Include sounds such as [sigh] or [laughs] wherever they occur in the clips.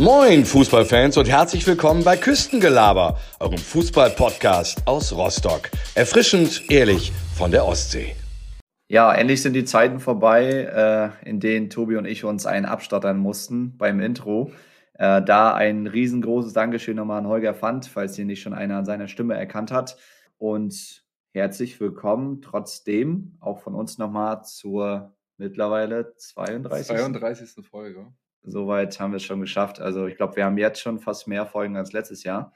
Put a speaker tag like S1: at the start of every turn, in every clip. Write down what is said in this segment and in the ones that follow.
S1: Moin Fußballfans und herzlich willkommen bei Küstengelaber, eurem Fußballpodcast aus Rostock. Erfrischend, ehrlich von der Ostsee.
S2: Ja, endlich sind die Zeiten vorbei, äh, in denen Tobi und ich uns einen abstottern mussten beim Intro. Äh, da ein riesengroßes Dankeschön nochmal an Holger Fand, falls hier nicht schon einer an seiner Stimme erkannt hat. Und herzlich willkommen trotzdem auch von uns nochmal zur mittlerweile 32.
S3: 32. Folge.
S2: Soweit haben wir es schon geschafft. Also ich glaube, wir haben jetzt schon fast mehr Folgen als letztes Jahr.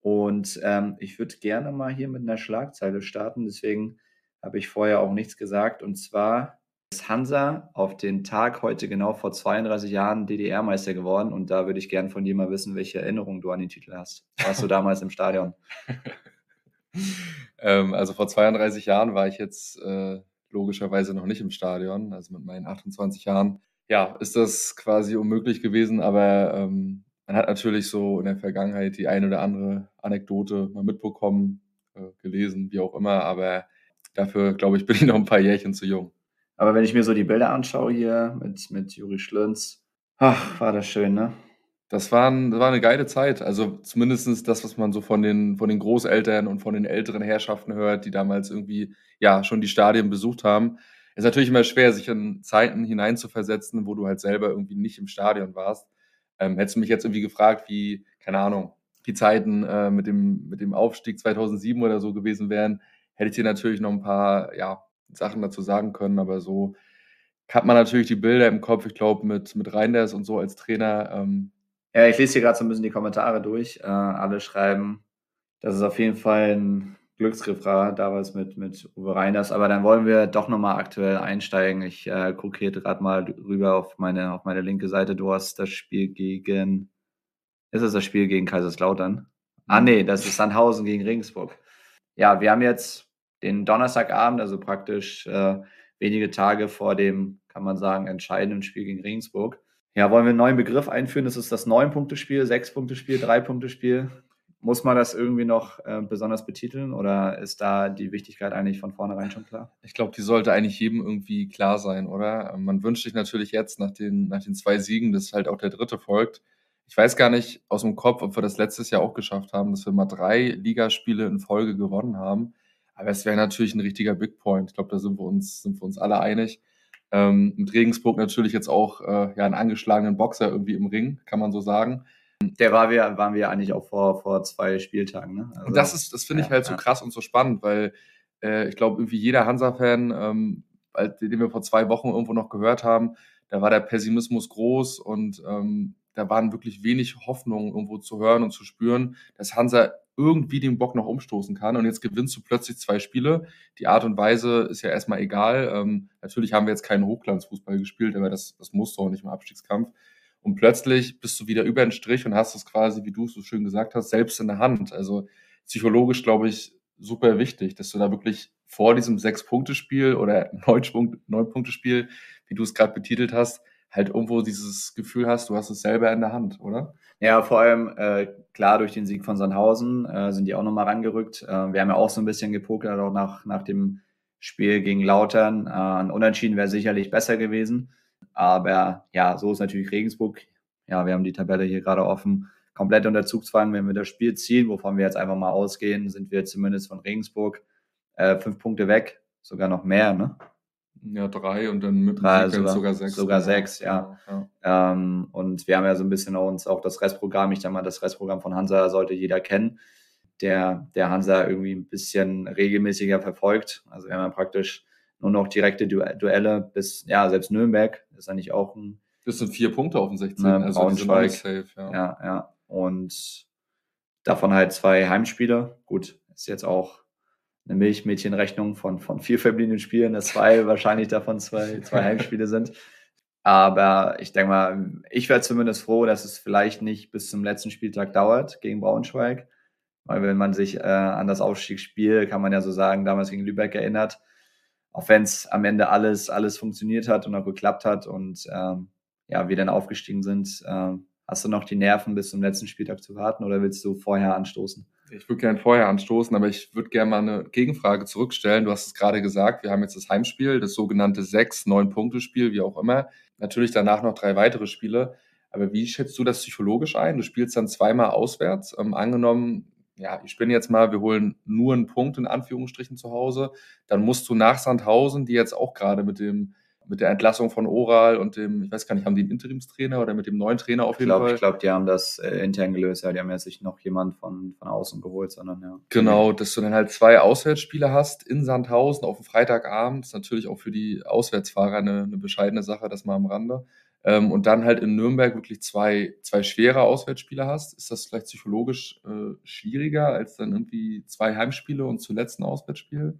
S2: Und ähm, ich würde gerne mal hier mit einer Schlagzeile starten. Deswegen habe ich vorher auch nichts gesagt. Und zwar ist Hansa auf den Tag heute genau vor 32 Jahren DDR-Meister geworden. Und da würde ich gerne von dir mal wissen, welche Erinnerungen du an den Titel hast. Warst du damals im Stadion? [laughs]
S3: ähm, also vor 32 Jahren war ich jetzt äh, logischerweise noch nicht im Stadion. Also mit meinen 28 Jahren ja, ist das quasi unmöglich gewesen, aber ähm, man hat natürlich so in der Vergangenheit die eine oder andere Anekdote mal mitbekommen, äh, gelesen, wie auch immer, aber dafür, glaube ich, [laughs] bin ich noch ein paar Jährchen zu jung.
S2: Aber wenn ich mir so die Bilder anschaue hier mit, mit Juri Schlönz, ach, war das schön, ne?
S3: Das war, ein, das war eine geile Zeit. Also zumindest das, was man so von den, von den Großeltern und von den älteren Herrschaften hört, die damals irgendwie ja schon die Stadien besucht haben ist natürlich immer schwer, sich in Zeiten hineinzuversetzen, wo du halt selber irgendwie nicht im Stadion warst. Ähm, hättest du mich jetzt irgendwie gefragt, wie, keine Ahnung, die Zeiten äh, mit, dem, mit dem Aufstieg 2007 oder so gewesen wären, hätte ich dir natürlich noch ein paar ja, Sachen dazu sagen können, aber so hat man natürlich die Bilder im Kopf, ich glaube, mit, mit Reinders und so als Trainer. Ähm,
S2: ja, ich lese hier gerade so ein bisschen die Kommentare durch. Äh, alle schreiben, dass es auf jeden Fall ein Glücksgriff damals mit, mit Uwe Reiners. Aber dann wollen wir doch nochmal aktuell einsteigen. Ich äh, gucke hier gerade mal rüber auf meine, auf meine linke Seite. Du hast das Spiel gegen. Ist es das Spiel gegen Kaiserslautern? Ah, nee, das ist Sandhausen gegen Regensburg. Ja, wir haben jetzt den Donnerstagabend, also praktisch äh, wenige Tage vor dem, kann man sagen, entscheidenden Spiel gegen Regensburg. Ja, wollen wir einen neuen Begriff einführen? Das ist das Neun-Punkte-Spiel, Sechs-Punkte-Spiel, Drei-Punkte-Spiel. Muss man das irgendwie noch äh, besonders betiteln oder ist da die Wichtigkeit eigentlich von vornherein schon klar?
S3: Ich glaube, die sollte eigentlich jedem irgendwie klar sein, oder? Ähm, man wünscht sich natürlich jetzt nach den, nach den zwei Siegen, dass halt auch der dritte folgt. Ich weiß gar nicht aus dem Kopf, ob wir das letztes Jahr auch geschafft haben, dass wir mal drei Ligaspiele in Folge gewonnen haben. Aber es wäre natürlich ein richtiger Big Point. Ich glaube, da sind wir uns, sind wir uns alle einig. Ähm, mit Regensburg natürlich jetzt auch äh, ja, einen angeschlagenen Boxer irgendwie im Ring, kann man so sagen.
S2: Der war wir, waren wir eigentlich auch vor, vor zwei Spieltagen. Ne?
S3: Also, und das ist, das finde ich halt so krass und so spannend, weil äh, ich glaube, irgendwie jeder Hansa-Fan, ähm, den wir vor zwei Wochen irgendwo noch gehört haben, da war der Pessimismus groß und ähm, da waren wirklich wenig Hoffnungen irgendwo zu hören und zu spüren, dass Hansa irgendwie den Bock noch umstoßen kann. Und jetzt gewinnst du plötzlich zwei Spiele. Die Art und Weise ist ja erstmal egal. Ähm, natürlich haben wir jetzt keinen Hochglanzfußball gespielt, aber das, das musst du auch nicht im Abstiegskampf. Und plötzlich bist du wieder über den Strich und hast es quasi, wie du es so schön gesagt hast, selbst in der Hand. Also psychologisch, glaube ich, super wichtig, dass du da wirklich vor diesem Sechs-Punkte-Spiel oder Neun-Punkte-Spiel, wie du es gerade betitelt hast, halt irgendwo dieses Gefühl hast, du hast es selber in der Hand, oder?
S2: Ja, vor allem äh, klar durch den Sieg von Sandhausen äh, sind die auch nochmal rangerückt. Äh, wir haben ja auch so ein bisschen gepokert, auch nach, nach dem Spiel gegen Lautern. Äh, ein Unentschieden wäre sicherlich besser gewesen. Aber ja, so ist natürlich Regensburg. Ja, wir haben die Tabelle hier gerade offen. Komplett unter Zugzwang. Wenn wir das Spiel ziehen, wovon wir jetzt einfach mal ausgehen, sind wir zumindest von Regensburg äh, fünf Punkte weg. Sogar noch mehr, ne?
S3: Ja, drei und dann mit
S2: drei, sogar, sogar sechs. Sogar sechs, ja. ja. Ähm, und wir haben ja so ein bisschen uns auch das Restprogramm, ich denke mal, das Restprogramm von Hansa sollte jeder kennen, der, der Hansa irgendwie ein bisschen regelmäßiger verfolgt. Also wir haben ja praktisch nur noch direkte Du Duelle bis, ja, selbst Nürnberg ist eigentlich auch ein.
S3: Das sind vier Punkte auf dem 16.
S2: Ne, also Braunschweig. Safe, ja. ja, ja. Und davon halt zwei Heimspiele. Gut, ist jetzt auch eine Milchmädchenrechnung von, von vier verbliebenen Spielen, dass zwei [laughs] wahrscheinlich davon zwei, zwei Heimspiele sind. [laughs] Aber ich denke mal, ich wäre zumindest froh, dass es vielleicht nicht bis zum letzten Spieltag dauert gegen Braunschweig. Weil wenn man sich äh, an das Aufstiegsspiel, kann man ja so sagen, damals gegen Lübeck erinnert, auch wenn es am Ende alles, alles funktioniert hat und auch geklappt hat und ähm, ja, wir dann aufgestiegen sind, ähm, hast du noch die Nerven bis zum letzten Spieltag zu warten oder willst du vorher anstoßen?
S3: Ich würde gerne vorher anstoßen, aber ich würde gerne mal eine Gegenfrage zurückstellen. Du hast es gerade gesagt, wir haben jetzt das Heimspiel, das sogenannte sechs neun punkte spiel wie auch immer. Natürlich danach noch drei weitere Spiele. Aber wie schätzt du das psychologisch ein? Du spielst dann zweimal auswärts. Ähm, angenommen, ja, ich bin jetzt mal, wir holen nur einen Punkt in Anführungsstrichen zu Hause, dann musst du nach Sandhausen, die jetzt auch gerade mit dem mit der Entlassung von Oral und dem, ich weiß gar nicht, haben die einen Interimstrainer oder mit dem neuen Trainer auf jeden
S2: glaub,
S3: Fall?
S2: Ich glaube, die haben das äh, intern gelöst, ja, die haben ja sich noch jemand von, von außen geholt, sondern ja.
S3: Genau, dass du dann halt zwei Auswärtsspiele hast in Sandhausen auf dem Freitagabend, ist natürlich auch für die Auswärtsfahrer eine, eine bescheidene Sache, das mal am Rande. Ähm, und dann halt in Nürnberg wirklich zwei, zwei schwere Auswärtsspiele hast. Ist das vielleicht psychologisch äh, schwieriger als dann irgendwie zwei Heimspiele und zuletzt ein Auswärtsspiel?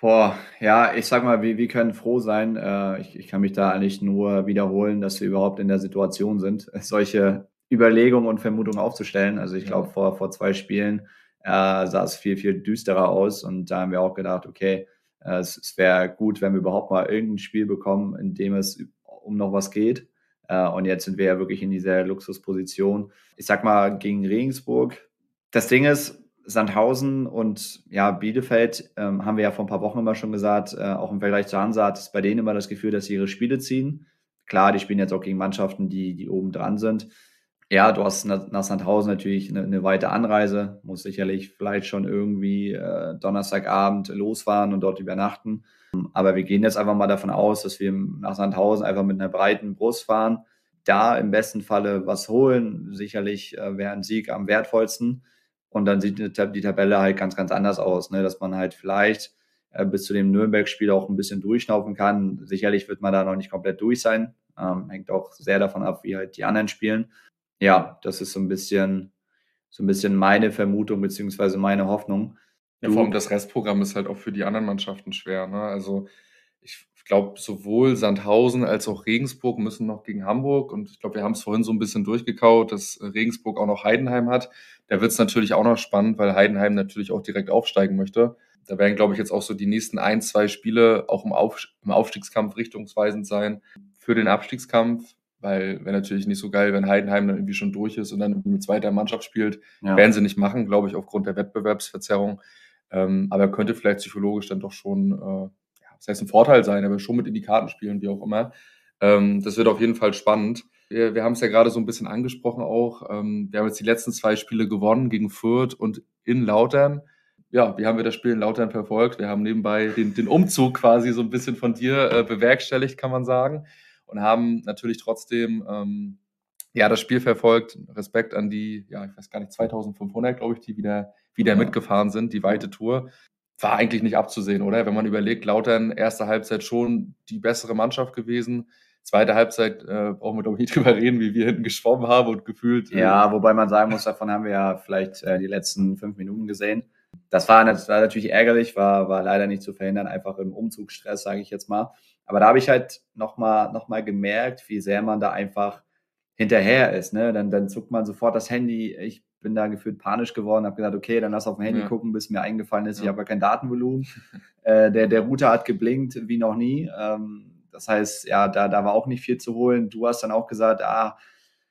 S2: Boah, ja, ich sag mal, wir, wir können froh sein. Äh, ich, ich kann mich da eigentlich nur wiederholen, dass wir überhaupt in der Situation sind, [laughs] solche Überlegungen und Vermutungen aufzustellen. Also ich glaube, vor, vor zwei Spielen äh, sah es viel, viel düsterer aus und da haben wir auch gedacht, okay, äh, es, es wäre gut, wenn wir überhaupt mal irgendein Spiel bekommen, in dem es um noch was geht. Äh, und jetzt sind wir ja wirklich in dieser Luxusposition. Ich sag mal, gegen Regensburg. Das Ding ist, Sandhausen und ja, Bielefeld ähm, haben wir ja vor ein paar Wochen immer schon gesagt, äh, auch im Vergleich zu Hansa hat es bei denen immer das Gefühl, dass sie ihre Spiele ziehen. Klar, die spielen jetzt auch gegen Mannschaften, die, die oben dran sind. Ja, du hast nach Sandhausen natürlich eine, eine weite Anreise, muss sicherlich vielleicht schon irgendwie äh, Donnerstagabend losfahren und dort übernachten. Aber wir gehen jetzt einfach mal davon aus, dass wir nach Sandhausen einfach mit einer breiten Brust fahren, da im besten Falle was holen. Sicherlich äh, wäre ein Sieg am wertvollsten. Und dann sieht die Tabelle halt ganz, ganz anders aus, ne? dass man halt vielleicht äh, bis zu dem Nürnberg-Spiel auch ein bisschen durchschnaufen kann. Sicherlich wird man da noch nicht komplett durch sein. Ähm, hängt auch sehr davon ab, wie halt die anderen spielen. Ja, das ist so ein bisschen, so ein bisschen meine Vermutung beziehungsweise meine Hoffnung.
S3: Ja, vor allem das Restprogramm ist halt auch für die anderen Mannschaften schwer. Ne? Also ich glaube, sowohl Sandhausen als auch Regensburg müssen noch gegen Hamburg. Und ich glaube, wir haben es vorhin so ein bisschen durchgekaut, dass Regensburg auch noch Heidenheim hat. Da wird es natürlich auch noch spannend, weil Heidenheim natürlich auch direkt aufsteigen möchte. Da werden, glaube ich, jetzt auch so die nächsten ein, zwei Spiele auch im, Auf im Aufstiegskampf richtungsweisend sein für den Abstiegskampf. Weil wäre natürlich nicht so geil, wenn Heidenheim dann irgendwie schon durch ist und dann irgendwie mit zweiter Mannschaft spielt. Ja. Werden sie nicht machen, glaube ich, aufgrund der Wettbewerbsverzerrung. Ähm, aber könnte vielleicht psychologisch dann doch schon äh, das heißt ein Vorteil sein, aber schon mit in die Karten spielen, wie auch immer. Ähm, das wird auf jeden Fall spannend. Wir, wir haben es ja gerade so ein bisschen angesprochen auch. Ähm, wir haben jetzt die letzten zwei Spiele gewonnen gegen Fürth und in Lautern. Ja, wie haben wir das Spiel in Lautern verfolgt? Wir haben nebenbei den, den Umzug quasi so ein bisschen von dir äh, bewerkstelligt, kann man sagen. Und haben natürlich trotzdem ähm, ja, das Spiel verfolgt. Respekt an die, ja, ich weiß gar nicht, 2500, glaube ich, die wieder, wieder ja. mitgefahren sind, die weite Tour war eigentlich nicht abzusehen, oder? Wenn man überlegt, Lautern erste Halbzeit schon die bessere Mannschaft gewesen. Zweite Halbzeit äh, brauchen wir, glaube ich, nicht [laughs] drüber reden, wie wir hinten geschwommen haben und gefühlt.
S2: Äh, ja, wobei man sagen muss, davon haben wir ja vielleicht äh, die letzten fünf Minuten gesehen. Das war, das war natürlich ärgerlich, war, war leider nicht zu verhindern, einfach im Umzugsstress, sage ich jetzt mal. Aber da habe ich halt nochmal noch mal gemerkt, wie sehr man da einfach hinterher ist. Ne? Dann, dann zuckt man sofort das Handy. Ich bin da gefühlt panisch geworden, habe gesagt, okay, dann lass auf dem Handy ja. gucken, bis mir eingefallen ist, ja. ich habe ja kein Datenvolumen. [laughs] äh, der, der Router hat geblinkt wie noch nie. Ähm, das heißt, ja, da, da war auch nicht viel zu holen. Du hast dann auch gesagt, ah,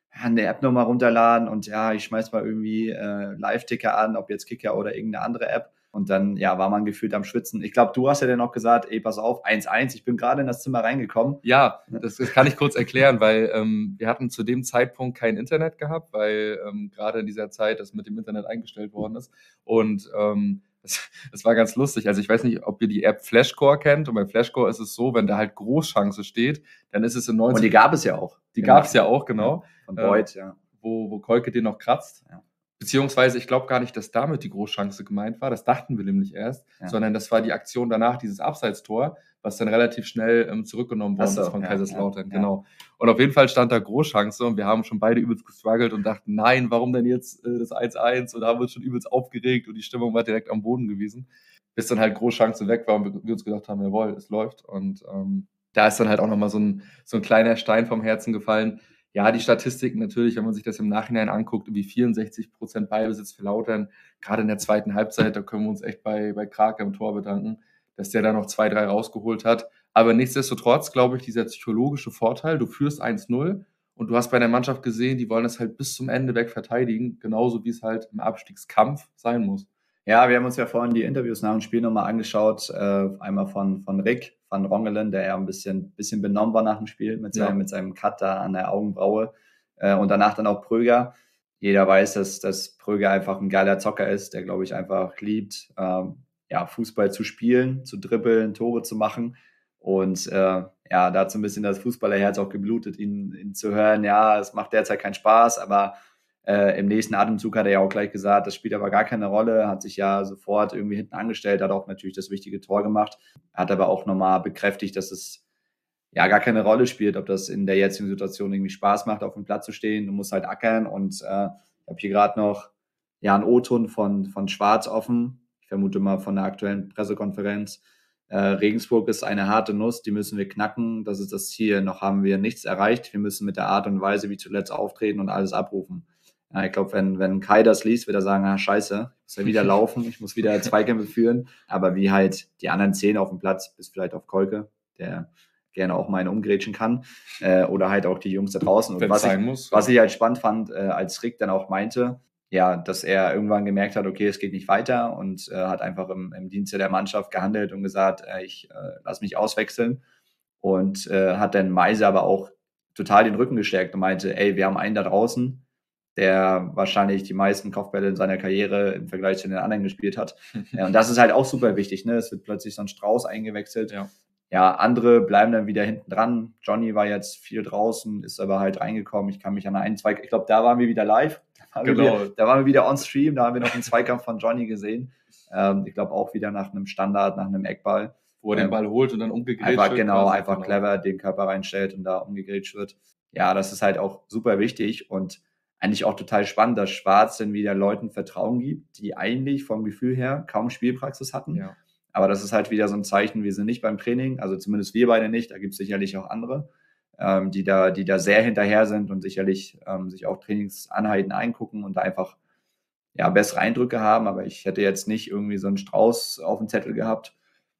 S2: eine App nochmal runterladen und ja, ich schmeiß mal irgendwie äh, Live-Ticker an, ob jetzt Kicker oder irgendeine andere App. Und dann, ja, war man gefühlt am Schwitzen. Ich glaube, du hast ja dann auch gesagt, ey, pass auf, 1-1, ich bin gerade in das Zimmer reingekommen.
S3: Ja, das, das kann ich kurz erklären, weil ähm, wir hatten zu dem Zeitpunkt kein Internet gehabt, weil ähm, gerade in dieser Zeit das mit dem Internet eingestellt worden ist. Und ähm, das, das, war ganz lustig. Also ich weiß nicht, ob ihr die App Flashcore kennt. Und bei Flashcore ist es so, wenn da halt Großchance steht, dann ist es in 90...
S2: Und die gab es ja auch.
S3: Die gab es ja auch, genau.
S2: Von Beuth, äh, ja.
S3: Wo, wo Kolke den noch kratzt. Ja. Beziehungsweise, ich glaube gar nicht, dass damit die Großchance gemeint war. Das dachten wir nämlich erst, ja. sondern das war die Aktion danach, dieses Abseitstor, was dann relativ schnell ähm, zurückgenommen worden so, ist von ja, Kaiserslautern. Ja, genau. Und auf jeden Fall stand da Großchance und wir haben schon beide übelst gestruggelt und dachten, nein, warum denn jetzt äh, das 1-1? Und da haben wir uns schon übelst aufgeregt und die Stimmung war direkt am Boden gewesen. Bis dann halt Großchance weg war und wir, wir uns gedacht haben, jawohl, es läuft. Und ähm, da ist dann halt auch nochmal so ein, so ein kleiner Stein vom Herzen gefallen ja, die Statistiken natürlich, wenn man sich das im Nachhinein anguckt, wie 64 Prozent Ballbesitz für Lautern, gerade in der zweiten Halbzeit, da können wir uns echt bei, bei Krake im Tor bedanken, dass der da noch zwei, drei rausgeholt hat. Aber nichtsdestotrotz, glaube ich, dieser psychologische Vorteil, du führst 1-0 und du hast bei der Mannschaft gesehen, die wollen das halt bis zum Ende weg verteidigen, genauso wie es halt im Abstiegskampf sein muss.
S2: Ja, wir haben uns ja vorhin die Interviews nach dem Spiel nochmal angeschaut. Äh, einmal von, von Rick van Rongelen, der ja ein bisschen, bisschen benommen war nach dem Spiel mit seinem, ja. mit seinem Cut da an der Augenbraue. Äh, und danach dann auch Pröger. Jeder weiß, dass, dass Pröger einfach ein geiler Zocker ist, der, glaube ich, einfach liebt, ähm, ja, Fußball zu spielen, zu dribbeln, Tore zu machen. Und äh, ja, dazu ein bisschen das Fußballerherz auch geblutet, ihn, ihn zu hören. Ja, es macht derzeit keinen Spaß, aber äh, Im nächsten Atemzug hat er ja auch gleich gesagt, das spielt aber gar keine Rolle, hat sich ja sofort irgendwie hinten angestellt, hat auch natürlich das wichtige Tor gemacht, hat aber auch nochmal bekräftigt, dass es ja gar keine Rolle spielt, ob das in der jetzigen Situation irgendwie Spaß macht, auf dem Platz zu stehen. Du musst halt ackern und äh, ich habe hier gerade noch ja einen O-Ton von, von Schwarz offen. Ich vermute mal von der aktuellen Pressekonferenz. Äh, Regensburg ist eine harte Nuss, die müssen wir knacken. Das ist das Ziel. Noch haben wir nichts erreicht. Wir müssen mit der Art und Weise, wie zuletzt auftreten und alles abrufen. Ja, ich glaube, wenn, wenn Kai das liest, wird er sagen, ah, scheiße, ich muss ja wieder [laughs] laufen, ich muss wieder Zweikämpfe führen. Aber wie halt die anderen zehn auf dem Platz, bis vielleicht auf Kolke, der gerne auch mal einen umgrätschen kann. Äh, oder halt auch die Jungs da draußen. Und was ich, muss, was ich halt spannend fand, äh, als Rick dann auch meinte, ja, dass er irgendwann gemerkt hat, okay, es geht nicht weiter und äh, hat einfach im, im Dienste der Mannschaft gehandelt und gesagt, äh, ich äh, lass mich auswechseln. Und äh, hat dann Meise aber auch total den Rücken gestärkt und meinte, ey, wir haben einen da draußen, der wahrscheinlich die meisten Kopfbälle in seiner Karriere im Vergleich zu den anderen gespielt hat. [laughs] Ja, und das ist halt auch super wichtig. Ne? Es wird plötzlich so ein Strauß eingewechselt. Ja. ja, andere bleiben dann wieder hinten dran. Johnny war jetzt viel draußen, ist aber halt reingekommen. Ich kann mich an einen, zwei, ich glaube, da waren wir wieder live. Da waren, genau. wir, wieder, da waren wir wieder on stream. Da haben wir noch einen Zweikampf von Johnny gesehen. Ähm, ich glaube auch wieder nach einem Standard, nach einem Eckball.
S3: Wo er ähm, den Ball holt und dann umgegrätscht
S2: einfach, wird. Genau, einfach genau. clever den Körper reinstellt und da umgegrätscht wird. Ja, das ist halt auch super wichtig und eigentlich auch total spannend, dass Schwarz dann wieder Leuten Vertrauen gibt, die eigentlich vom Gefühl her kaum Spielpraxis hatten. Ja. Aber das ist halt wieder so ein Zeichen, wir sind nicht beim Training, also zumindest wir beide nicht, da gibt es sicherlich auch andere, ähm, die, da, die da sehr hinterher sind und sicherlich ähm, sich auch Trainingsanheiten eingucken und da einfach ja, bessere Eindrücke haben. Aber ich hätte jetzt nicht irgendwie so einen Strauß auf dem Zettel gehabt,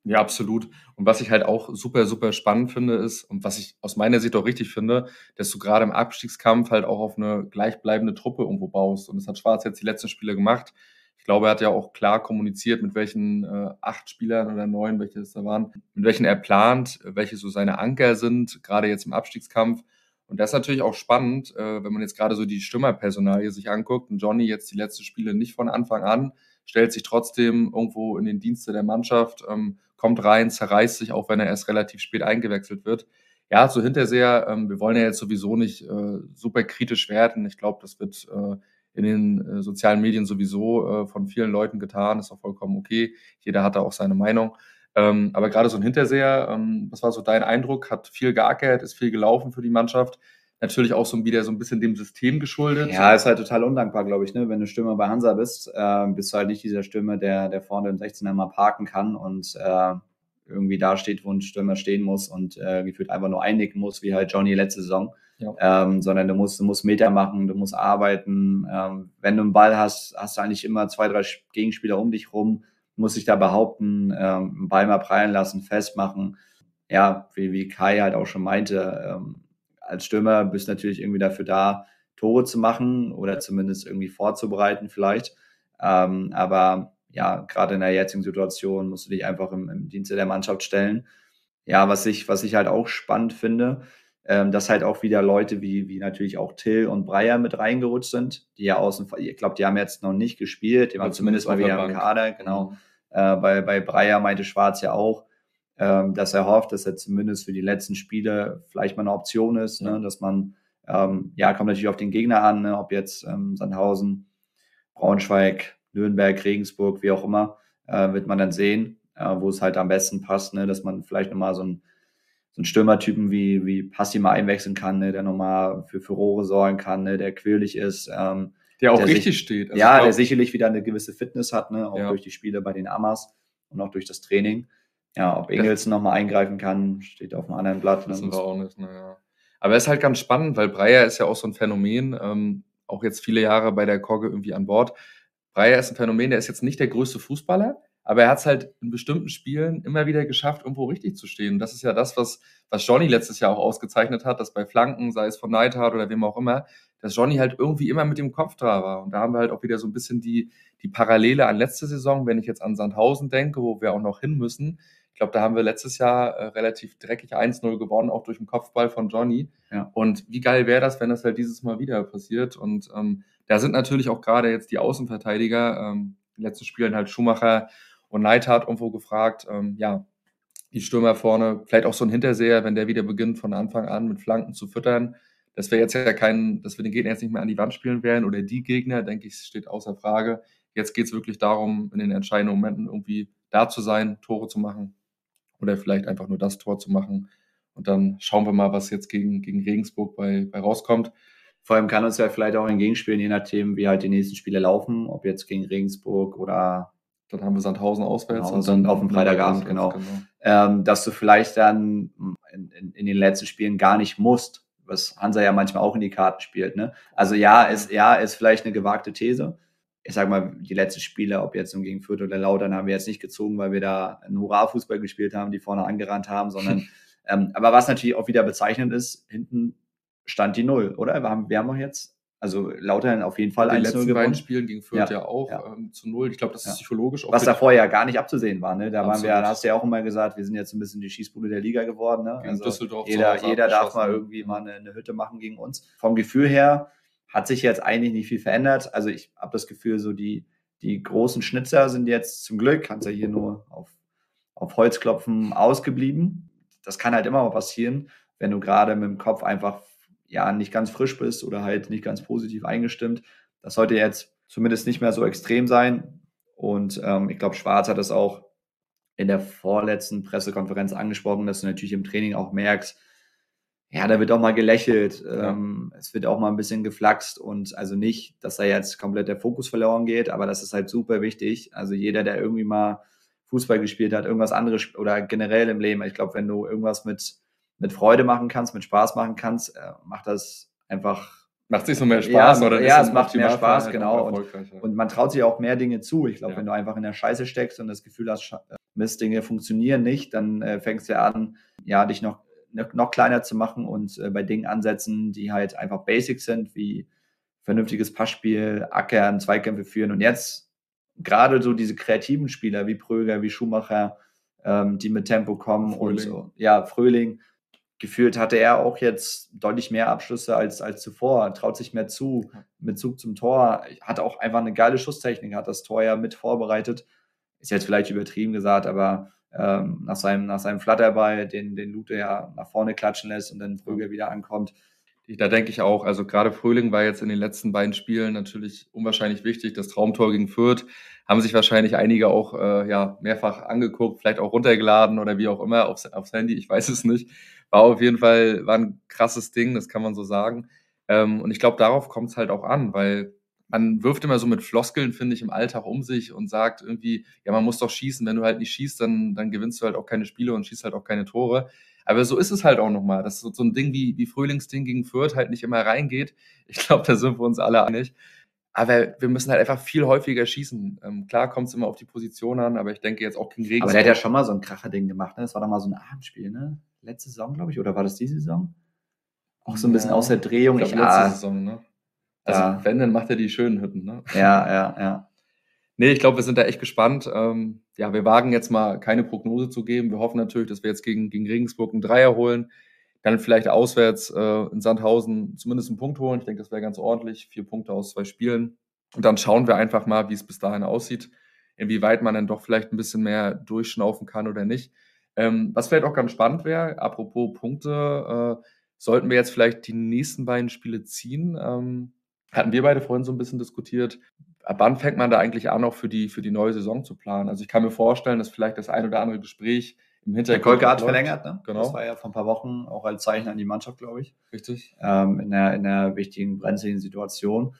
S3: ja, absolut. Und was ich halt auch super, super spannend finde, ist, und was ich aus meiner Sicht auch richtig finde, dass du gerade im Abstiegskampf halt auch auf eine gleichbleibende Truppe irgendwo baust. Und das hat Schwarz jetzt die letzten Spiele gemacht. Ich glaube, er hat ja auch klar kommuniziert, mit welchen äh, acht Spielern oder neun, welche es da waren, mit welchen er plant, welche so seine Anker sind, gerade jetzt im Abstiegskampf. Und das ist natürlich auch spannend, äh, wenn man jetzt gerade so die Stürmerpersonalie sich anguckt und Johnny jetzt die letzten Spiele nicht von Anfang an, stellt sich trotzdem irgendwo in den Dienste der Mannschaft, ähm, kommt rein, zerreißt sich, auch wenn er erst relativ spät eingewechselt wird. Ja, so Hinterseher, ähm, wir wollen ja jetzt sowieso nicht äh, super kritisch werden. Ich glaube, das wird äh, in den äh, sozialen Medien sowieso äh, von vielen Leuten getan. Ist auch vollkommen okay. Jeder hat da auch seine Meinung. Ähm, aber gerade so ein Hinterseher, ähm, was war so dein Eindruck? Hat viel geackert, ist viel gelaufen für die Mannschaft natürlich auch so wieder so ein bisschen dem System geschuldet.
S2: Ja, ist halt total undankbar, glaube ich, ne? Wenn du Stürmer bei Hansa bist, äh, bist du halt nicht dieser Stürmer, der, der vorne im 16er mal parken kann und äh, irgendwie da steht, wo ein Stürmer stehen muss und äh, gefühlt einfach nur einnicken muss, wie halt Johnny letzte Saison. Ja. Ähm, sondern du musst, du musst Meter machen, du musst arbeiten. Ähm, wenn du einen Ball hast, hast du eigentlich immer zwei, drei Gegenspieler um dich rum, musst dich da behaupten, ähm, einen Ball mal prallen lassen, festmachen. Ja, wie, wie Kai halt auch schon meinte, ähm, als Stürmer bist du natürlich irgendwie dafür da, Tore zu machen oder zumindest irgendwie vorzubereiten vielleicht. Ähm, aber ja, gerade in der jetzigen Situation musst du dich einfach im, im, Dienste der Mannschaft stellen. Ja, was ich, was ich halt auch spannend finde, ähm, dass halt auch wieder Leute wie, wie natürlich auch Till und Breyer mit reingerutscht sind, die ja außen, ich glaube, die haben jetzt noch nicht gespielt, die waren zumindest mal wieder im Kader, genau. Mhm. Äh, bei, bei Breyer meinte Schwarz ja auch, ähm, dass er hofft, dass er zumindest für die letzten Spiele vielleicht mal eine Option ist, ne? dass man, ähm, ja, kommt natürlich auf den Gegner an, ne? ob jetzt ähm, Sandhausen, Braunschweig, Nürnberg, Regensburg, wie auch immer, äh, wird man dann sehen, äh, wo es halt am besten passt, ne? dass man vielleicht nochmal so ein so einen Stürmertypen wie, wie Passi mal einwechseln kann, ne, der nochmal für Furore sorgen kann, ne, der quirlig ist. Ähm,
S3: der auch der richtig sich, steht.
S2: Also ja, der sicherlich wieder eine gewisse Fitness hat, ne, auch ja. durch die Spiele bei den Amas und auch durch das Training. Ja, ob Ingels nochmal eingreifen kann, steht auf einem anderen Blatt.
S3: Wissen wir auch nicht, naja. Aber es ist halt ganz spannend, weil Breyer ist ja auch so ein Phänomen, ähm, auch jetzt viele Jahre bei der Kogge irgendwie an Bord. Breyer ist ein Phänomen, der ist jetzt nicht der größte Fußballer, aber er hat es halt in bestimmten Spielen immer wieder geschafft, irgendwo richtig zu stehen. Das ist ja das, was, was Johnny letztes Jahr auch ausgezeichnet hat, dass bei Flanken, sei es von Neidhardt oder wem auch immer, dass Johnny halt irgendwie immer mit dem Kopf da war. Und da haben wir halt auch wieder so ein bisschen die, die Parallele an letzte Saison, wenn ich jetzt an Sandhausen denke, wo wir auch noch hin müssen Ich glaube, da haben wir letztes Jahr äh, relativ dreckig 1-0 gewonnen, auch durch den Kopfball von Johnny. Ja. Und wie geil wäre das, wenn das halt dieses Mal wieder passiert? Und ähm, da sind natürlich auch gerade jetzt die Außenverteidiger, ähm, in den letzten Spielen halt Schumacher und Neidhardt irgendwo gefragt, ähm, ja, die Stürmer vorne, vielleicht auch so ein Hinterseher, wenn der wieder beginnt, von Anfang an mit Flanken zu füttern. Dass wir jetzt ja keinen, dass wir den Gegner jetzt nicht mehr an die Wand spielen werden oder die Gegner, denke ich, steht außer Frage. Jetzt geht es wirklich darum, in den entscheidenden Momenten irgendwie da zu sein, Tore zu machen oder vielleicht einfach nur das Tor zu machen. Und dann schauen wir mal, was jetzt gegen, gegen Regensburg bei, bei rauskommt.
S2: Vor allem kann uns ja vielleicht auch entgegenspielen, je nachdem, wie halt die nächsten Spiele laufen, ob jetzt gegen Regensburg oder
S3: dann haben wir Sandhausen auswärts.
S2: Genau, und dann auf dem Freitagabend, genau. genau. Ähm, dass du vielleicht dann in, in, in, den letzten Spielen gar nicht musst, was Hansa ja manchmal auch in die Karten spielt. Ne? Also ja, ist, ja, ist vielleicht eine gewagte These ich sag mal, die letzten Spiele, ob jetzt gegen Fürth oder Lautern, haben wir jetzt nicht gezogen, weil wir da einen Hurra-Fußball gespielt haben, die vorne angerannt haben, sondern, [laughs] ähm, aber was natürlich auch wieder bezeichnend ist, hinten stand die Null, oder? Wir haben, wir haben auch jetzt, also Lautern auf jeden Fall
S3: 1-0 gewonnen. Die beiden Spielen gegen Fürth ja, ja auch ja. Ähm, zu Null. Ich glaube, das ist ja. psychologisch
S2: auch. Was davor ja gar nicht abzusehen war, ne? Da Absolut. waren wir, da hast du ja auch immer gesagt, wir sind jetzt ein bisschen die Schießbude der Liga geworden, ne?
S3: Gegen also Düsseldorf
S2: jeder, jeder darf mal irgendwie mal eine, eine Hütte machen gegen uns. Vom Gefühl her, hat sich jetzt eigentlich nicht viel verändert. Also ich habe das Gefühl, so die, die großen Schnitzer sind jetzt zum Glück, kannst ja hier nur auf, auf Holz klopfen, ausgeblieben. Das kann halt immer mal passieren, wenn du gerade mit dem Kopf einfach ja nicht ganz frisch bist oder halt nicht ganz positiv eingestimmt. Das sollte jetzt zumindest nicht mehr so extrem sein. Und ähm, ich glaube, Schwarz hat das auch in der vorletzten Pressekonferenz angesprochen, dass du natürlich im Training auch merkst, ja, da wird auch mal gelächelt, ja. ähm, es wird auch mal ein bisschen geflaxt und also nicht, dass da jetzt komplett der Fokus verloren geht, aber das ist halt super wichtig. Also jeder, der irgendwie mal Fußball gespielt hat, irgendwas anderes oder generell im Leben, ich glaube, wenn du irgendwas mit, mit Freude machen kannst, mit Spaß machen kannst, äh, macht das einfach.
S3: Macht sich so mehr Spaß,
S2: ja, oder? Ja, es macht mehr Spaß, genau. Und, und, man traut sich auch mehr Dinge zu. Ich glaube, wenn du einfach in der Scheiße steckst und das Gefühl hast, Mist, Dinge funktionieren nicht, dann äh, fängst du ja an, ja, dich noch noch kleiner zu machen und äh, bei Dingen ansetzen, die halt einfach Basics sind, wie vernünftiges Passspiel, Ackern, Zweikämpfe führen. Und jetzt gerade so diese kreativen Spieler wie Pröger, wie Schumacher, ähm, die mit Tempo kommen Fröhling. und so. Ja, Fröhling. Gefühlt hatte er auch jetzt deutlich mehr Abschlüsse als, als zuvor, traut sich mehr zu, mit Zug zum Tor, hat auch einfach eine geile Schusstechnik, hat das Tor ja mit vorbereitet. Ist jetzt vielleicht übertrieben gesagt, aber ähm, nach, seinem, nach seinem Flatterball, den, den Lute ja nach vorne klatschen lässt und dann Fröge wieder ankommt.
S3: Da denke ich auch, also gerade Fröhling war jetzt in den letzten beiden Spielen natürlich unwahrscheinlich wichtig. Das Traumtor gegen Fürth haben sich wahrscheinlich einige auch äh, ja, mehrfach angeguckt, vielleicht auch runtergeladen oder wie auch immer aufs, aufs Handy, ich weiß es nicht. War auf jeden Fall war ein krasses Ding, das kann man so sagen. Ähm, und ich glaube, darauf kommt es halt auch an, weil man wirft immer so mit Floskeln, finde ich, im Alltag um sich und sagt irgendwie, ja, man muss doch schießen. Wenn du halt nicht schießt, dann, dann gewinnst du halt auch keine Spiele und schießt halt auch keine Tore. Aber so ist es halt auch nochmal, dass so, so ein Ding wie, wie Frühlingsding gegen Fürth halt nicht immer reingeht. [laughs] Ich glaube, da sind wir uns alle einig. Aber wir müssen halt einfach viel häufiger schießen. Ähm, klar kommt es immer auf die Position an, aber ich denke jetzt auch gegen
S2: Regen. Aber der hat ja schon mal so ein Kracher-Ding gemacht, ne? Das war doch mal so ein Abendspiel, ne? Letzte Saison, glaube ich, oder war das diese Saison? Auch so ein bisschen ja, aus der Drehung.
S3: Ich, ich letzte ah, Saison, ne? Also, ja. wenn, dann macht er die schönen Hütten, ne?
S2: Ja, ja, ja.
S3: Nee, ich glaube, wir sind da echt gespannt. Ähm, ja, wir wagen jetzt mal keine Prognose zu geben. Wir hoffen natürlich, dass wir jetzt gegen, gegen Regensburg einen Dreier holen. Dann vielleicht auswärts äh, in Sandhausen zumindest einen Punkt holen. Ich denke, das wäre ganz ordentlich. Vier Punkte aus zwei Spielen. Und dann schauen wir einfach mal, wie es bis dahin aussieht. Inwieweit man dann doch vielleicht ein bisschen mehr durchschnaufen kann oder nicht. Ähm, was vielleicht auch ganz spannend wäre, apropos Punkte, äh, sollten wir jetzt vielleicht die nächsten beiden Spiele ziehen. Ähm, hatten wir beide vorhin so ein bisschen diskutiert, ab wann fängt man da eigentlich an, auch für die, für die neue Saison zu planen? Also ich kann mir vorstellen, dass vielleicht das ein oder andere Gespräch im Hintergrund.
S2: Der Kolke hat verlängert, ne? Genau. Das war ja vor ein paar Wochen auch als Zeichen an die Mannschaft, glaube ich.
S3: Richtig.
S2: Ähm, in, einer, in einer wichtigen, brenzligen Situation.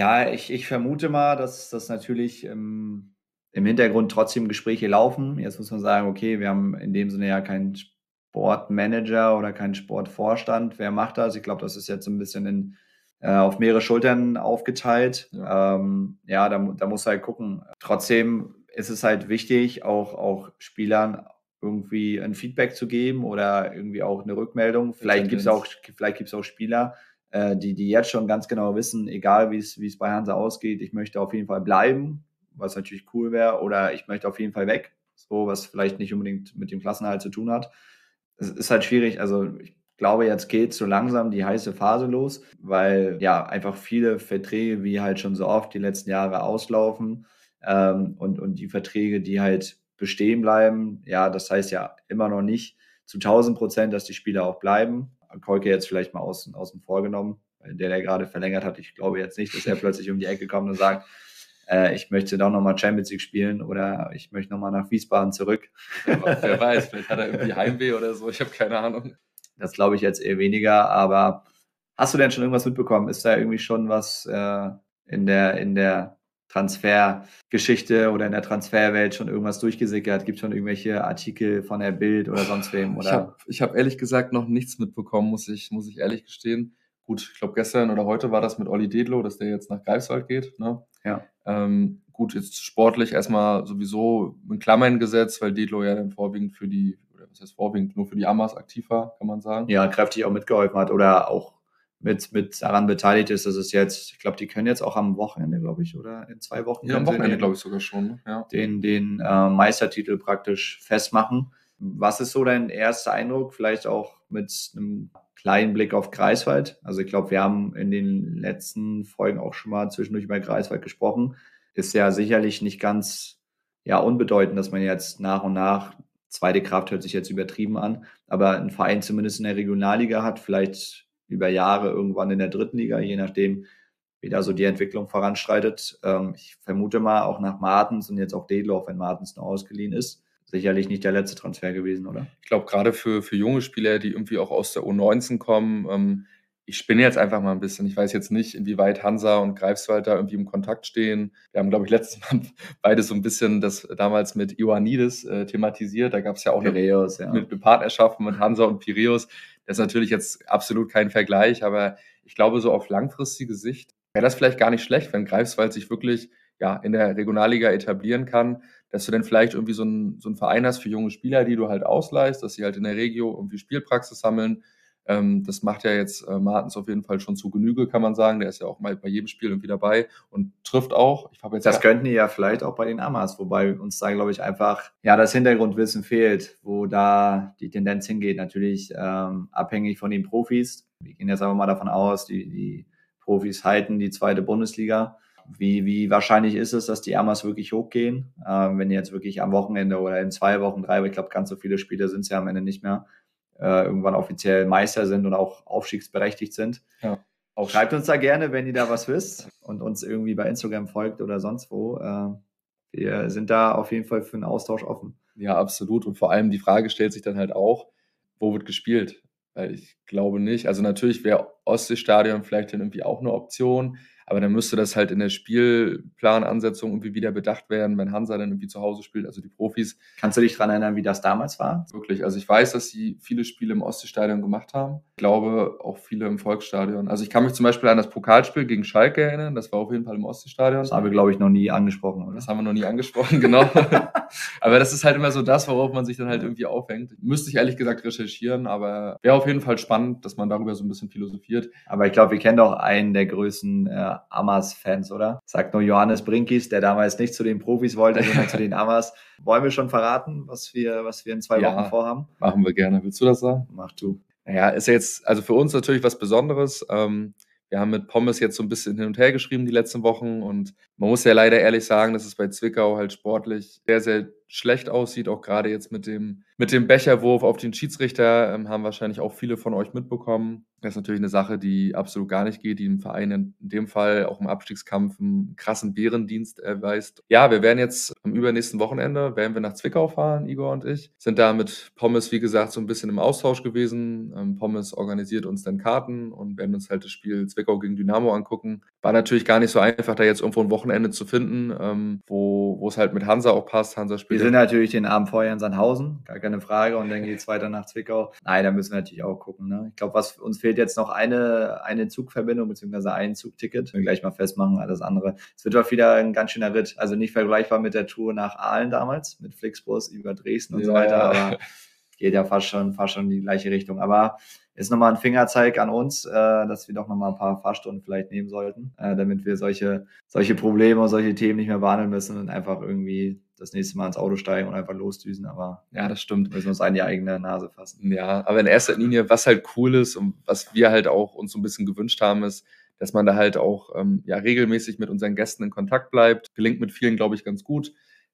S2: Ja, ich, ich vermute mal, dass das natürlich im, im Hintergrund trotzdem Gespräche laufen. Jetzt muss man sagen, okay, wir haben in dem Sinne ja keinen Sportmanager oder keinen Sportvorstand. Wer macht das? Ich glaube, das ist jetzt so ein bisschen in auf mehrere Schultern aufgeteilt. Ja, ähm, ja da, da muss halt gucken. Trotzdem ist es halt wichtig, auch, auch Spielern irgendwie ein Feedback zu geben oder irgendwie auch eine Rückmeldung. Vielleicht gibt es auch, vielleicht gibt's auch Spieler, äh, die, die jetzt schon ganz genau wissen, egal wie es, wie es bei Hansa ausgeht, ich möchte auf jeden Fall bleiben, was natürlich cool wäre, oder ich möchte auf jeden Fall weg. so was vielleicht nicht unbedingt mit dem Klassenerhalt zu tun hat. Es ist halt schwierig, also ich glaube, jetzt geht so langsam die heiße Phase los, weil ja einfach viele Verträge, wie halt schon so oft die letzten Jahre auslaufen ähm, und, und die Verträge, die halt bestehen bleiben, ja, das heißt ja immer noch nicht zu 1000 Prozent, dass die Spieler auch bleiben. Kolke jetzt vielleicht mal außen, außen vorgenommen, weil der, der gerade verlängert hat, ich glaube jetzt nicht, dass er [laughs] plötzlich um die Ecke kommt und sagt, äh, ich möchte doch nochmal Champions League spielen oder ich möchte nochmal nach Wiesbaden zurück.
S3: Wer [laughs] weiß, vielleicht hat er irgendwie Heimweh oder so, ich habe keine Ahnung.
S2: Das glaube ich jetzt eher weniger, aber hast du denn schon irgendwas mitbekommen? Ist da irgendwie schon was äh, in der, in der Transfergeschichte oder in der Transferwelt schon irgendwas durchgesickert? Gibt es schon irgendwelche Artikel von der Bild oder sonst wem? Oder?
S3: Ich habe hab ehrlich gesagt noch nichts mitbekommen, muss ich, muss ich ehrlich gestehen. Gut, ich glaube, gestern oder heute war das mit Olli Dedlo, dass der jetzt nach Greifswald geht. Ne?
S2: Ja.
S3: Ähm, gut, jetzt sportlich erstmal sowieso in Klammern gesetzt, weil Dedlo ja dann vorwiegend für die, was heißt vorwiegend, nur für die Amas aktiv war, kann man sagen.
S2: Ja, kräftig auch mitgeholfen hat oder auch mit, mit daran beteiligt ist, dass es jetzt, ich glaube, die können jetzt auch am Wochenende, glaube ich, oder in zwei Wochen.
S3: Ja, am Wochenende, glaube ich, sogar schon. Ne? Ja.
S2: Den, den äh, Meistertitel praktisch festmachen. Was ist so dein erster Eindruck? Vielleicht auch mit einem kleinen Blick auf Greifswald. Also ich glaube, wir haben in den letzten Folgen auch schon mal zwischendurch über Greifswald gesprochen. Ist ja sicherlich nicht ganz ja, unbedeutend, dass man jetzt nach und nach, zweite Kraft hört sich jetzt übertrieben an, aber ein Verein zumindest in der Regionalliga hat, vielleicht über Jahre irgendwann in der dritten Liga, je nachdem, wie da so die Entwicklung voranschreitet. Ähm, ich vermute mal auch nach Martens und jetzt auch Dedloff, wenn Martens noch ausgeliehen ist, sicherlich nicht der letzte Transfer gewesen, oder?
S3: Ich glaube, gerade für, für junge Spieler, die irgendwie auch aus der U19 kommen, ähm, ich spinne jetzt einfach mal ein bisschen. Ich weiß jetzt nicht, inwieweit Hansa und Greifswald da irgendwie im Kontakt stehen. Wir haben, glaube ich, letztes [laughs] Mal beide so ein bisschen das damals mit Ioannidis äh, thematisiert. Da gab es ja auch
S2: Piraeus, eine,
S3: ja. mit Partnerschaften mit Hansa und Piraeus. Das ist natürlich jetzt absolut kein Vergleich, aber ich glaube, so auf langfristige Sicht wäre das vielleicht gar nicht schlecht, wenn Greifswald sich wirklich ja, in der Regionalliga etablieren kann, dass du dann vielleicht irgendwie so ein, so ein Verein hast für junge Spieler, die du halt ausleihst, dass sie halt in der Regio irgendwie Spielpraxis sammeln. Ähm, das macht ja jetzt äh, Martens auf jeden Fall schon zu Genüge, kann man sagen. Der ist ja auch mal bei jedem Spiel irgendwie dabei und trifft auch.
S2: Ich jetzt das könnten die ja vielleicht auch bei den Amas, wobei uns da, glaube ich, einfach ja das Hintergrundwissen fehlt, wo da die Tendenz hingeht. Natürlich ähm, abhängig von den Profis. Wir gehen jetzt einfach mal davon aus, die, die Profis halten die zweite Bundesliga wie, wie wahrscheinlich ist es, dass die Amas wirklich hochgehen, ähm, wenn jetzt wirklich am Wochenende oder in zwei Wochen, drei, ich glaube, ganz so viele Spiele sind es ja am Ende nicht mehr, äh, irgendwann offiziell Meister sind und auch aufstiegsberechtigt sind. Ja. Auch schreibt uns da gerne, wenn ihr da was wisst und uns irgendwie bei Instagram folgt oder sonst wo. Äh, wir sind da auf jeden Fall für einen Austausch offen.
S3: Ja, absolut. Und vor allem die Frage stellt sich dann halt auch, wo wird gespielt? Weil ich glaube nicht. Also natürlich wäre Ostseestadion vielleicht dann irgendwie auch eine Option. Aber dann müsste das halt in der Spielplanansetzung irgendwie wieder bedacht werden, wenn Hansa dann irgendwie zu Hause spielt, also die Profis.
S2: Kannst du dich daran erinnern, wie das damals war?
S3: Wirklich. Also ich weiß, dass sie viele Spiele im Ostseestadion gemacht haben. Ich glaube auch viele im Volksstadion. Also ich kann mich zum Beispiel an das Pokalspiel gegen Schalke erinnern. Das war auf jeden Fall im Ostseestadion.
S2: Das haben wir, glaube ich, noch nie angesprochen. Oder?
S3: Das haben wir noch nie angesprochen, genau. [laughs] aber das ist halt immer so das, worauf man sich dann halt irgendwie aufhängt. Müsste ich ehrlich gesagt recherchieren, aber wäre auf jeden Fall spannend, dass man darüber so ein bisschen philosophiert.
S2: Aber ich glaube, wir kennen doch einen der größten äh, Amas-Fans, oder? Sagt nur Johannes Brinkis, der damals nicht zu den Profis wollte, sondern zu den [laughs] Amas. Wollen wir schon verraten, was wir, was wir in zwei ja, Wochen vorhaben?
S3: Machen wir gerne. Willst du das sagen?
S2: Mach du.
S3: Naja, ist ja jetzt, also für uns natürlich was Besonderes. Ähm, wir haben mit Pommes jetzt so ein bisschen hin und her geschrieben die letzten Wochen und man muss ja leider ehrlich sagen, dass es bei Zwickau halt sportlich sehr, sehr schlecht aussieht, auch gerade jetzt mit dem, mit dem Becherwurf auf den Schiedsrichter, ähm, haben wahrscheinlich auch viele von euch mitbekommen. Das ist natürlich eine Sache, die absolut gar nicht geht, die im Verein in dem Fall auch im Abstiegskampf einen krassen Bärendienst erweist. Ja, wir werden jetzt am übernächsten Wochenende, werden wir nach Zwickau fahren, Igor und ich, sind da mit Pommes, wie gesagt, so ein bisschen im Austausch gewesen. Ähm, Pommes organisiert uns dann Karten und werden uns halt das Spiel Zwickau gegen Dynamo angucken. War natürlich gar nicht so einfach, da jetzt irgendwo ein Wochenende zu finden, ähm, wo, wo es halt mit Hansa auch passt. Hansa spielt
S2: wir sind natürlich den Abend vorher in Sandhausen, gar keine Frage. Und dann geht es weiter nach Zwickau. Nein, da müssen wir natürlich auch gucken. Ne? Ich glaube, was uns fehlt jetzt noch eine, eine Zugverbindung beziehungsweise ein Zugticket. Wir gleich mal festmachen, alles andere. Es wird auch wieder ein ganz schöner Ritt. Also nicht vergleichbar mit der Tour nach Aalen damals, mit Flixbus über Dresden und ja. so weiter. Aber geht ja fast schon, fast schon in die gleiche Richtung. Aber ist nochmal ein Fingerzeig an uns, äh, dass wir doch nochmal ein paar Fahrstunden vielleicht nehmen sollten, äh, damit wir solche, solche Probleme und solche Themen nicht mehr behandeln müssen und einfach irgendwie das nächste Mal ins Auto steigen und einfach losdüsen. Aber
S3: ja, das stimmt.
S2: Müssen uns an die eigene Nase fassen.
S3: Ja, aber in erster Linie, was halt cool ist und was wir halt auch uns so ein bisschen gewünscht haben, ist, dass man da halt auch ähm, ja, regelmäßig mit unseren Gästen in Kontakt bleibt. Gelingt mit vielen, glaube ich, ganz gut.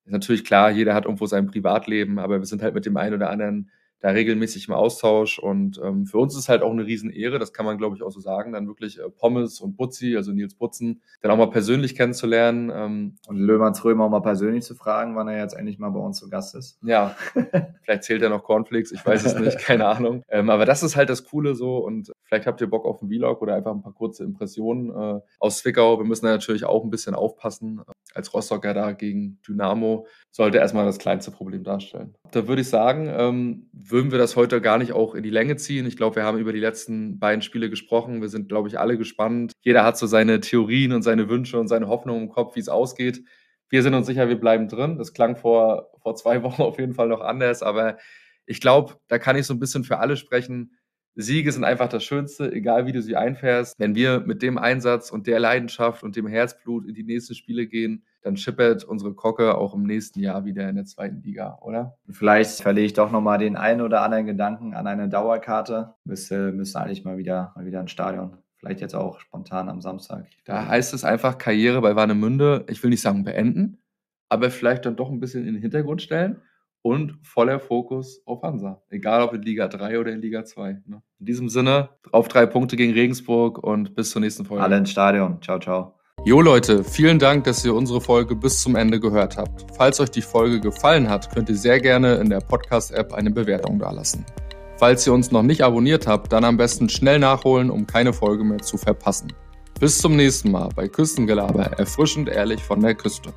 S3: Ist natürlich klar, jeder hat irgendwo sein Privatleben, aber wir sind halt mit dem einen oder anderen da regelmäßig im Austausch. Und ähm, für uns ist halt auch eine Riesenehre, das kann man, glaube ich, auch so sagen, dann wirklich äh, Pommes und Butzi, also Nils Butzen, dann auch mal persönlich kennenzulernen. Ähm,
S2: und Löhmanns Römer auch mal persönlich zu fragen, wann er jetzt endlich mal bei uns zu Gast ist.
S3: Ja, [laughs] vielleicht zählt er noch Cornflakes, ich weiß es nicht, keine Ahnung. [laughs] Ähm, aber das ist halt das Coole so und vielleicht habt ihr Bock auf einen Vlog oder einfach ein paar kurze Impressionen äh, aus Zwickau. Wir müssen da natürlich auch ein bisschen aufpassen. Als Rostocker da gegen Dynamo sollte erstmal das kleinste Problem darstellen. Da würde ich sagen, ähm, würden wir das heute gar nicht auch in die Länge ziehen. Ich glaube, wir haben über die letzten beiden Spiele gesprochen. Wir sind, glaube ich, alle gespannt. Jeder hat so seine Theorien und seine Wünsche und seine Hoffnungen im Kopf, wie es ausgeht. Wir sind uns sicher, wir bleiben drin. Das klang vor, vor zwei [laughs] Wochen auf jeden Fall noch anders, aber ich glaube, da kann ich so ein bisschen für alle sprechen. Siege sind einfach das Schönste, egal wie du sie einfährst. Wenn wir mit dem Einsatz und der Leidenschaft und dem Herzblut in die nächsten Spiele gehen, dann schippert unsere Kocke auch im nächsten Jahr wieder in der zweiten Liga, oder?
S2: Vielleicht verlege ich doch nochmal den einen oder anderen Gedanken an eine Dauerkarte. Müsste, müsste eigentlich mal wieder, mal wieder ins Stadion. Vielleicht jetzt auch spontan am Samstag.
S3: Da heißt es einfach Karriere bei Warnemünde, ich will nicht sagen beenden, aber vielleicht dann doch ein bisschen in den Hintergrund stellen und voller Fokus auf Hansa. Egal ob in Liga 3 oder in Liga 2. Ne? In diesem Sinne, auf drei Punkte gegen Regensburg und bis zur nächsten Folge.
S2: Alle ins Stadion. Ciao, ciao.
S3: Jo Leute, vielen Dank, dass ihr unsere Folge bis zum Ende gehört habt. Falls euch die Folge gefallen hat, könnt ihr sehr gerne in der Podcast-App eine Bewertung dalassen. Falls ihr uns noch nicht abonniert habt, dann am besten schnell nachholen, um keine Folge mehr zu verpassen. Bis zum nächsten Mal bei Küstengelaber, erfrischend ehrlich von der Küste.